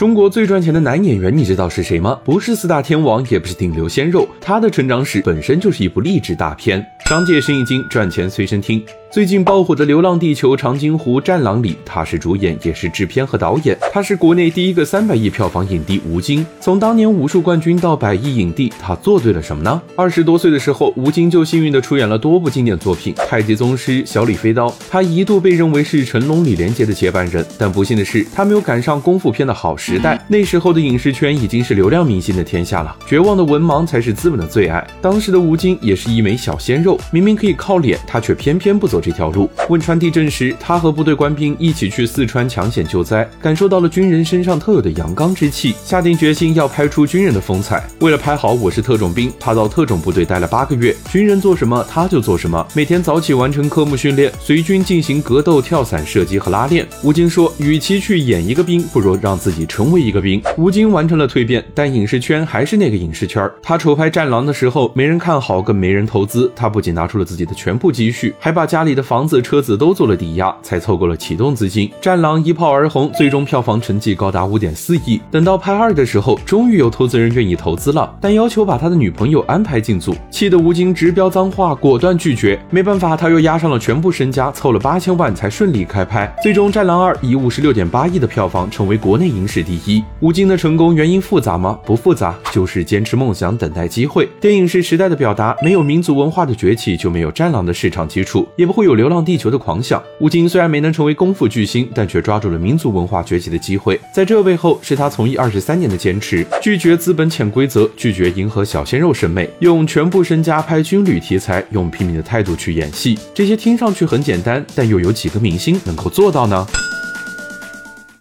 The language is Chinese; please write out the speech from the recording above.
中国最赚钱的男演员，你知道是谁吗？不是四大天王，也不是顶流鲜肉，他的成长史本身就是一部励志大片。商界生意经，赚钱随身听。最近爆火的《流浪地球》《长津湖》《战狼》里，他是主演，也是制片和导演。他是国内第一个三百亿票房影帝吴京。从当年武术冠军到百亿影帝，他做对了什么呢？二十多岁的时候，吴京就幸运的出演了多部经典作品，《太极宗师》《小李飞刀》。他一度被认为是成龙、李连杰的接班人，但不幸的是，他没有赶上功夫片的好时代。那时候的影视圈已经是流量明星的天下了，绝望的文盲才是资本的最爱。当时的吴京也是一枚小鲜肉，明明可以靠脸，他却偏偏不走这条路。汶川地震时，他和部队官兵一起去四川抢险救灾，感受到了军人身上特有的阳刚之气，下定决心要拍出军人的风采。为了拍好《我是特种兵》，他到特种部队待了八个月，军人做什么他就做什么，每天早起完成科目训练，随军进行格斗、跳伞、射击和拉练。吴京说：“与其去演一个兵，不如让自己成为一个兵。”吴京完成了蜕变，但影视圈还是那个影视圈。他筹拍《战狼》的时候，没人看好，更没人投资。他不仅拿出了自己的全部积蓄，还把家里里的房子、车子都做了抵押，才凑够了启动资金。《战狼》一炮而红，最终票房成绩高达五点四亿。等到拍二的时候，终于有投资人愿意投资了，但要求把他的女朋友安排进组，气得吴京直飙脏话，果断拒绝。没办法，他又押上了全部身家，凑了八千万才顺利开拍。最终，《战狼二》以五十六点八亿的票房，成为国内影史第一。吴京的成功原因复杂吗？不复杂，就是坚持梦想，等待机会。电影是时代的表达，没有民族文化的崛起，就没有《战狼》的市场基础，也不会会有《流浪地球》的狂想。吴京虽然没能成为功夫巨星，但却抓住了民族文化崛起的机会。在这背后，是他从艺二十三年的坚持，拒绝资本潜规则，拒绝迎合小鲜肉审美，用全部身家拍军旅题材，用拼命的态度去演戏。这些听上去很简单，但又有几个明星能够做到呢？